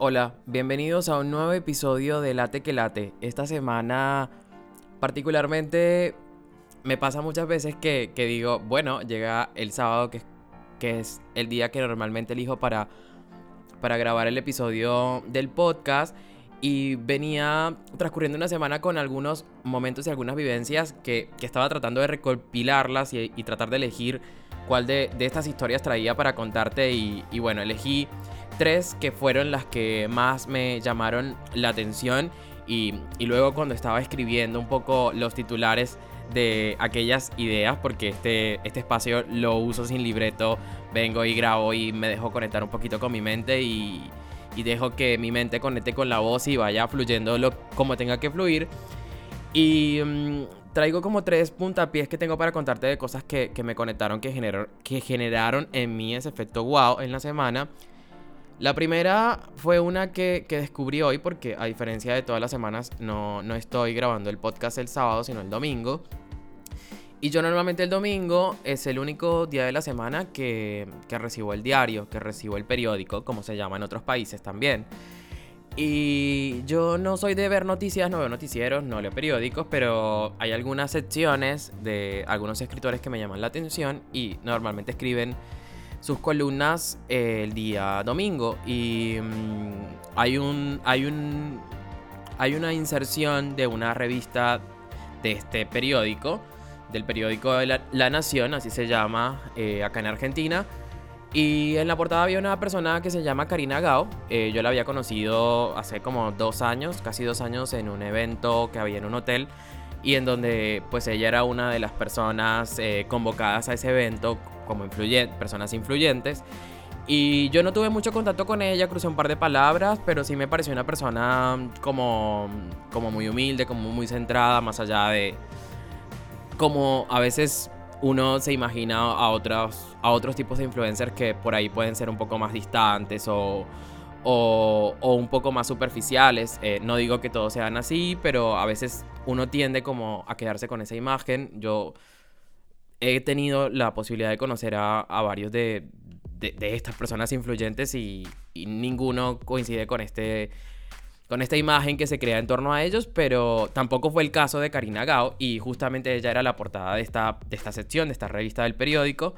Hola, bienvenidos a un nuevo episodio de Late que Late. Esta semana particularmente me pasa muchas veces que, digo, bueno, llega el sábado que, es el día que normalmente elijo para, para grabar el episodio del podcast y venía transcurriendo una semana con algunos momentos y algunas vivencias que, estaba tratando de recopilarlas y, tratar de elegir cuál de, estas historias traía para contarte y bueno, elegí tres que fueron las que más me llamaron la atención y, luego cuando estaba escribiendo un poco los titulares de aquellas ideas, porque este, este espacio lo uso sin libreto, vengo y grabo y me dejo conectar un poquito con mi mente y, dejo que mi mente conecte con la voz y vaya fluyendo lo, como tenga que fluir. Y mm, traigo como tres puntapiés que tengo para contarte de cosas que, me conectaron, que, generó, que generaron en mí ese efecto wow en la semana. La primera fue una que, descubrí hoy porque a diferencia de todas las semanas no, no estoy grabando el podcast el sábado sino el domingo. Y yo normalmente el domingo es el único día de la semana que, que, recibo el diario, que recibo el periódico, como se llama en otros países también. Y yo no soy de ver noticias, no veo noticieros, no leo periódicos, pero hay algunas secciones de algunos escritores que me llaman la atención y normalmente escriben sus columnas eh, el día domingo y mm, hay un hay un hay una inserción de una revista de este periódico del periódico de la, Nación así se llama eh, acá en Argentina y en la portada había una persona que se llama Karina Gao. Eh, yo la había conocido hace como dos años, casi dos años, en un evento que había en un hotel. Y en donde pues ella era una de las personas convocadas a ese evento como influyentes, personas influyentes. Y yo no tuve mucho contacto con ella, crucé un par de palabras, pero sí me pareció una persona como, como muy humilde, como muy centrada, más allá de como a veces uno se imagina a otros, a otros tipos de influencers que por ahí pueden ser un poco más distantes o, o, un poco más superficiales. Eh, no digo que todos sean así, pero a veces uno tiende como a quedarse con esa imagen. Yo he tenido la posibilidad de conocer a, varios de, estas personas influyentes y, ninguno coincide con este con esta imagen que se crea en torno a ellos, pero tampoco fue el caso de Karina Gao y justamente ella era la portada de esta, de esta sección, de esta revista del periódico.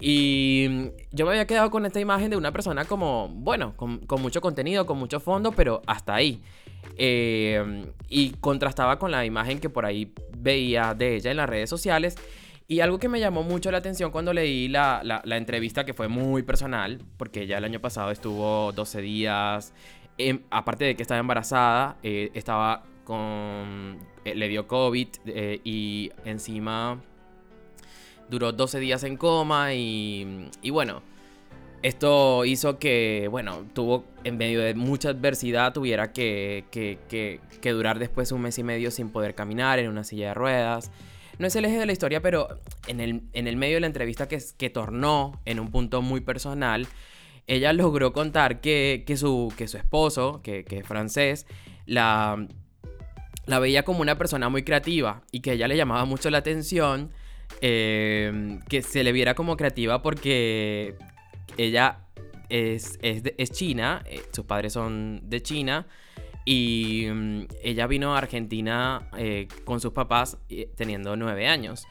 Y yo me había quedado con esta imagen de una persona como, bueno, con, mucho contenido, con mucho fondo, pero hasta ahí. Eh, y contrastaba con la imagen que por ahí veía de ella en las redes sociales. Y algo que me llamó mucho la atención cuando leí la, la, entrevista, que fue muy personal, porque ya el año pasado estuvo 12 días, em, aparte de que estaba embarazada, eh, estaba con... Eh, le dio COVID eh, y encima duró 12 días en coma y, y bueno, esto hizo que, bueno, tuvo en medio de mucha adversidad, tuviera que, que, que, que durar después un mes y medio sin poder caminar en una silla de ruedas no es el eje de la historia, pero en el, en el medio de la entrevista que, que tornó en un punto muy personal, ella logró contar que, su, que su esposo, que, es francés, la, la veía como una persona muy creativa y que ella le llamaba mucho la atención eh, que se le viera como creativa porque ella es, es china, eh, sus padres son de China y mm, ella vino a Argentina eh, con sus papás teniendo nueve años.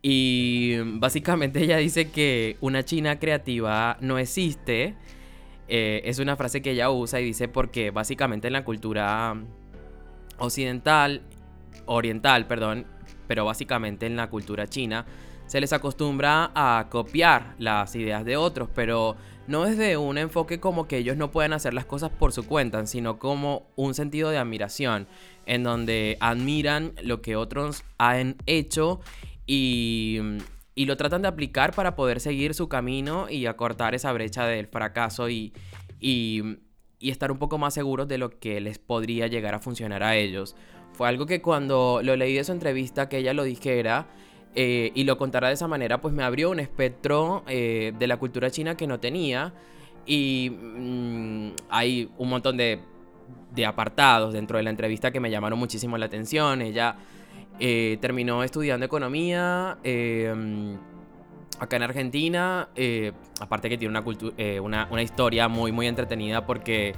Y mm, básicamente ella dice que una China creativa no existe. Eh, es una frase que ella usa y dice porque básicamente en la cultura occidental, oriental, perdón, pero básicamente en la cultura china, se les acostumbra a copiar las ideas de otros, pero no desde un enfoque como que ellos no pueden hacer las cosas por su cuenta, sino como un sentido de admiración, en donde admiran lo que otros han hecho y, lo tratan de aplicar para poder seguir su camino y acortar esa brecha del fracaso y, y, y estar un poco más seguros de lo que les podría llegar a funcionar a ellos. Fue algo que cuando lo leí de su entrevista, que ella lo dijera, eh, y lo contara de esa manera, pues me abrió un espectro eh, de la cultura china que no tenía. Y mm, hay un montón de, apartados dentro de la entrevista que me llamaron muchísimo la atención. Ella eh, terminó estudiando economía acá en Argentina. aparte que tiene una, una, una, historia muy, muy entretenida porque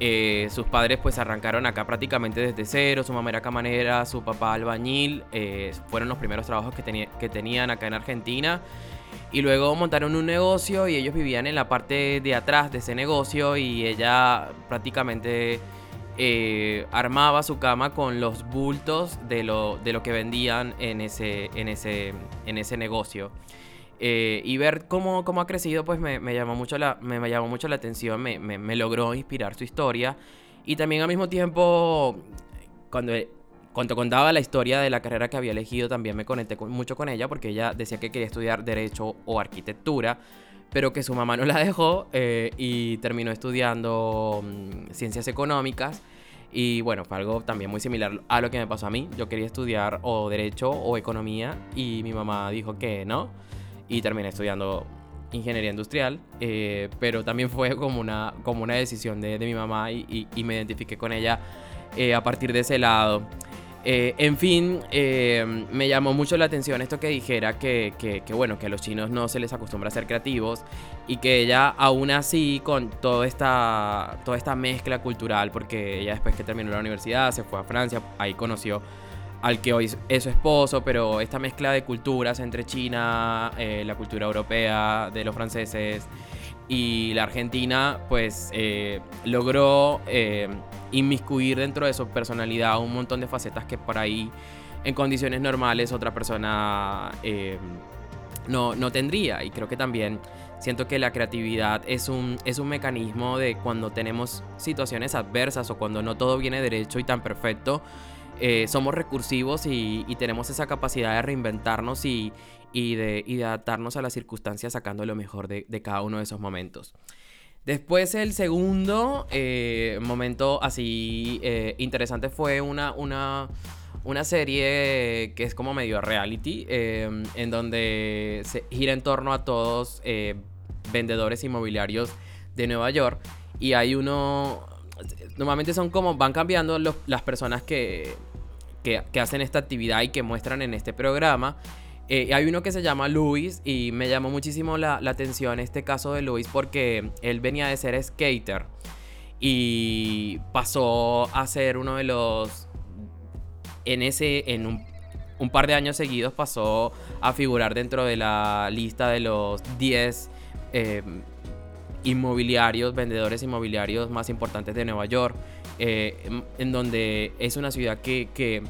Eh, sus padres pues arrancaron acá prácticamente desde cero, su mamá era camarera, su papá albañil, eh, fueron los primeros trabajos que, que tenían acá en Argentina. Y luego montaron un negocio y ellos vivían en la parte de atrás de ese negocio y ella prácticamente eh, armaba su cama con los bultos de lo, de lo que vendían en ese, en ese, en ese negocio. Eh, y ver cómo, cómo, ha crecido, pues me, me, llamó mucho la, me, llamó mucho la atención, me, me, logró inspirar su historia. Y también al mismo tiempo, cuando, cuando contaba la historia de la carrera que había elegido, también me conecté mucho con ella, porque ella decía que quería estudiar Derecho o Arquitectura, pero que su mamá no la dejó eh, y terminó estudiando mm, Ciencias Económicas. Y bueno, fue algo también muy similar a lo que me pasó a mí. Yo quería estudiar o Derecho o Economía y mi mamá dijo que no y terminé estudiando ingeniería industrial, eh, pero también fue como una, como una decisión de, mi mamá y, me identifiqué con ella eh, a partir de ese lado. Eh, en fin, me llamó mucho la atención esto que dijera que, que, que, bueno, que a los chinos no se les acostumbra a ser creativos y que ella aún así con toda esta, toda esta mezcla cultural, porque ella después que terminó la universidad se fue a Francia, ahí conoció al que hoy es su esposo, pero esta mezcla de culturas entre China, eh, la cultura europea, de los franceses y la Argentina, pues eh, logró eh, inmiscuir dentro de su personalidad un montón de facetas que por ahí en condiciones normales otra persona no, no tendría. Y creo que también siento que la creatividad es un, es un mecanismo de cuando tenemos situaciones adversas o cuando no todo viene derecho y tan perfecto eh, somos recursivos y, tenemos esa capacidad de reinventarnos y, de, adaptarnos a las circunstancias sacando lo mejor de, cada uno de esos momentos. Después el segundo eh, momento así eh, interesante fue una, una, una, serie que es como medio reality, en donde se gira en torno a todos vendedores inmobiliarios de Nueva York. Y hay uno, normalmente son como, van cambiando las personas que, que, hacen esta actividad y que muestran en este programa. Eh, hay uno que se llama Luis y me llamó muchísimo la, atención este caso de Luis porque él venía de ser skater y pasó a ser uno de los... En ese, en un, un par de años seguidos pasó a figurar dentro de la lista de los 10 inmobiliarios, vendedores inmobiliarios más importantes de Nueva York, eh, en donde es una ciudad que, que,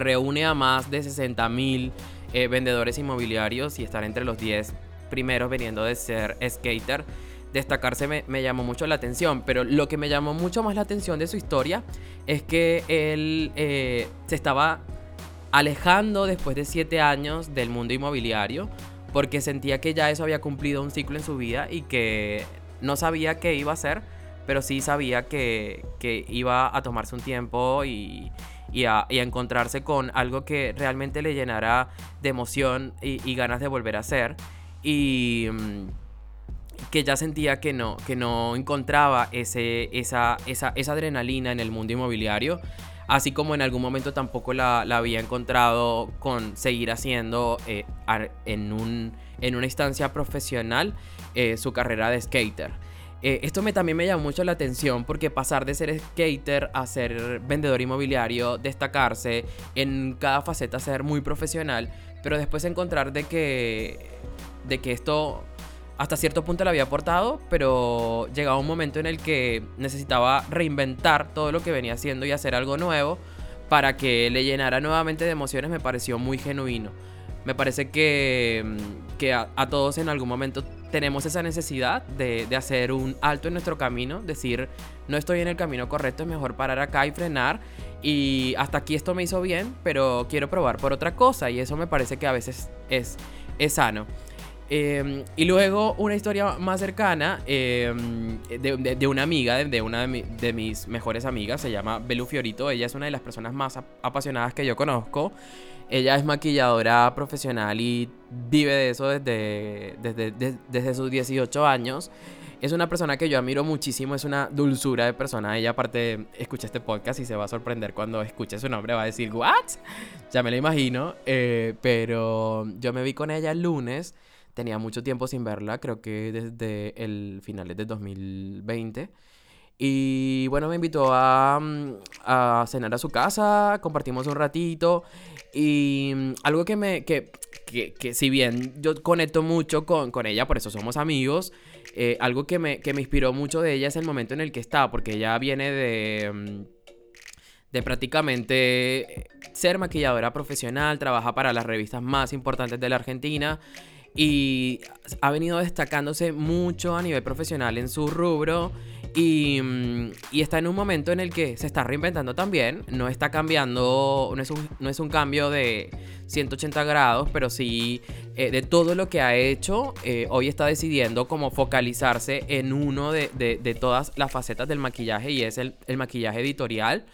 reúne a más de 60 mil eh, vendedores inmobiliarios y estar entre los 10 primeros veniendo de ser skater. Destacarse me, llamó mucho la atención, pero lo que me llamó mucho más la atención de su historia es que él eh, se estaba alejando después de 7 años del mundo inmobiliario porque sentía que ya eso había cumplido un ciclo en su vida y que no sabía qué iba a hacer, pero sí sabía que, iba a tomarse un tiempo y, a, encontrarse con algo que realmente le llenara de emoción y, ganas de volver a hacer. Y mm, que ya sentía que no, que no encontraba ese, esa, esa, esa adrenalina en el mundo inmobiliario así como en algún momento tampoco la, había encontrado con seguir haciendo eh, en, un, en una instancia profesional eh, su carrera de skater. Eh, esto me, también me llama mucho la atención porque pasar de ser skater a ser vendedor inmobiliario, destacarse en cada faceta, ser muy profesional, pero después encontrar de que, de que esto hasta cierto punto le había aportado, pero llegaba un momento en el que necesitaba reinventar todo lo que venía haciendo y hacer algo nuevo para que le llenara nuevamente de emociones, me pareció muy genuino. Me parece que, que a, todos en algún momento tenemos esa necesidad de, de, hacer un alto en nuestro camino, decir, no estoy en el camino correcto, es mejor parar acá y frenar. Y hasta aquí esto me hizo bien, pero quiero probar por otra cosa y eso me parece que a veces es, es sano. Em, y luego una historia más cercana em, de, una amiga, de, una de, mis mejores amigas, se llama Belu Fiorito. Ella es una de las personas más apasionadas que yo conozco. Ella es maquilladora profesional y vive de eso desde, desde, desde sus 18 años. Es una persona que yo admiro muchísimo, es una dulzura de persona. Ella aparte escucha este podcast y se va a sorprender cuando escuche su nombre, va a decir, ¿what? Ya me lo imagino. Eh, pero yo me vi con ella el lunes tenía mucho tiempo sin verla, creo que desde el finales de 2020. Y bueno, me invitó a, mm, a cenar a su casa, compartimos un ratito. Y mm, algo que me. Que, que, si bien yo conecto mucho con, con ella, por eso somos amigos. Eh, algo que me, que me inspiró mucho de ella es el momento en el que está, porque ella viene de. Mm, de prácticamente ser maquilladora profesional, trabaja para las revistas más importantes de la Argentina y ha venido destacándose mucho a nivel profesional en su rubro Mm, y, está en un momento en el que se está reinventando también. No está cambiando, no es un, no es un cambio de 180 grados, pero sí eh, de todo lo que ha hecho. Eh, hoy está decidiendo como focalizarse en uno de, de, todas las facetas del maquillaje y es el, el maquillaje editorial.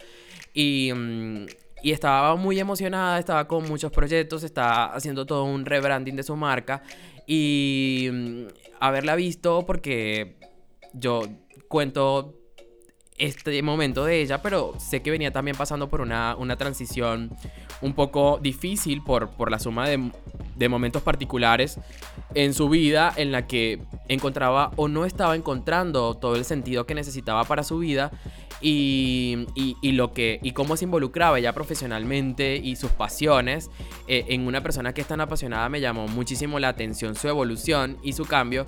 Y, mm, y estaba muy emocionada, estaba con muchos proyectos, está haciendo todo un rebranding de su marca. Y mm, haberla visto porque yo cuento este momento de ella, pero sé que venía también pasando por una, una transición un poco difícil por, por la suma de, de, momentos particulares en su vida en la que encontraba o no estaba encontrando todo el sentido que necesitaba para su vida y, y, lo que y cómo se involucraba ella profesionalmente y sus pasiones eh, en una persona que es tan apasionada me llamó muchísimo la atención su evolución y su cambio.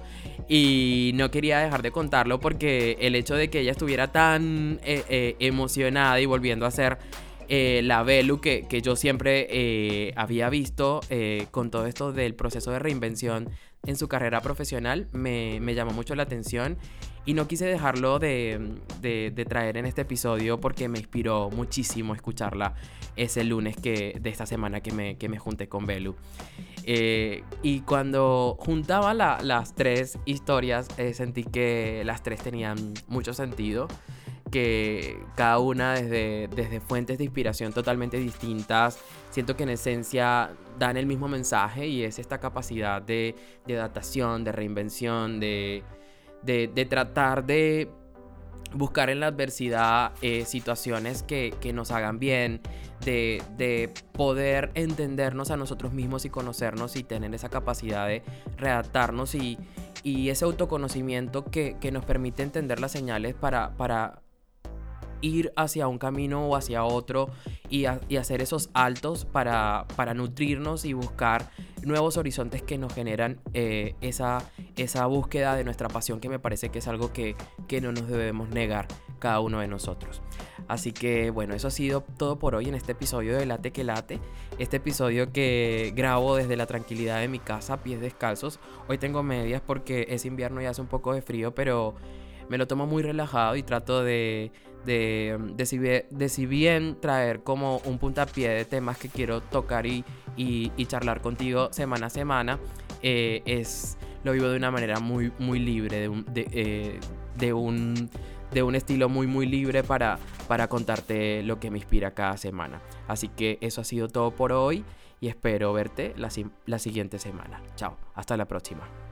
Y no quería dejar de contarlo porque el hecho de que ella estuviera tan eh, eh, emocionada y volviendo a ser la Belu que, que yo siempre había visto con todo esto del proceso de reinvención en su carrera profesional me, me llamó mucho la atención y no quise dejarlo de, de, traer en este episodio porque me inspiró muchísimo escucharla ese lunes que, de esta semana que me, que me junté con Belu. Eh, y cuando juntaba las tres historias, eh, sentí que las tres tenían mucho sentido que cada una desde, desde fuentes de inspiración totalmente distintas, siento que en esencia dan el mismo mensaje y es esta capacidad de, de adaptación, de reinvención, de, de, tratar de buscar en la adversidad eh, situaciones que, nos hagan bien, de, poder entendernos a nosotros mismos y conocernos y tener esa capacidad de readaptarnos y, ese autoconocimiento que, nos permite entender las señales para, para ir hacia un camino o hacia otro y, hacer esos altos para, nutrirnos y buscar nuevos horizontes que nos generan eh, esa, búsqueda de nuestra pasión que me parece que es algo que, no nos debemos negar cada uno de nosotros. Así que bueno, eso ha sido todo por hoy en este episodio de Late que Late. Este episodio que grabo desde la tranquilidad de mi casa, pies descalzos. Hoy tengo medias porque es invierno y hace un poco de frío, pero me lo tomo muy relajado y trato de, de, si, bien, traer como un puntapié de temas que quiero tocar y, y, charlar contigo semana a semana, eh, es, lo vivo de una manera muy, muy libre, de un, de, eh, de un, de un estilo muy, muy libre para, para contarte lo que me inspira cada semana. Así que eso ha sido todo por hoy y espero verte la, la siguiente semana. Chao, hasta la próxima.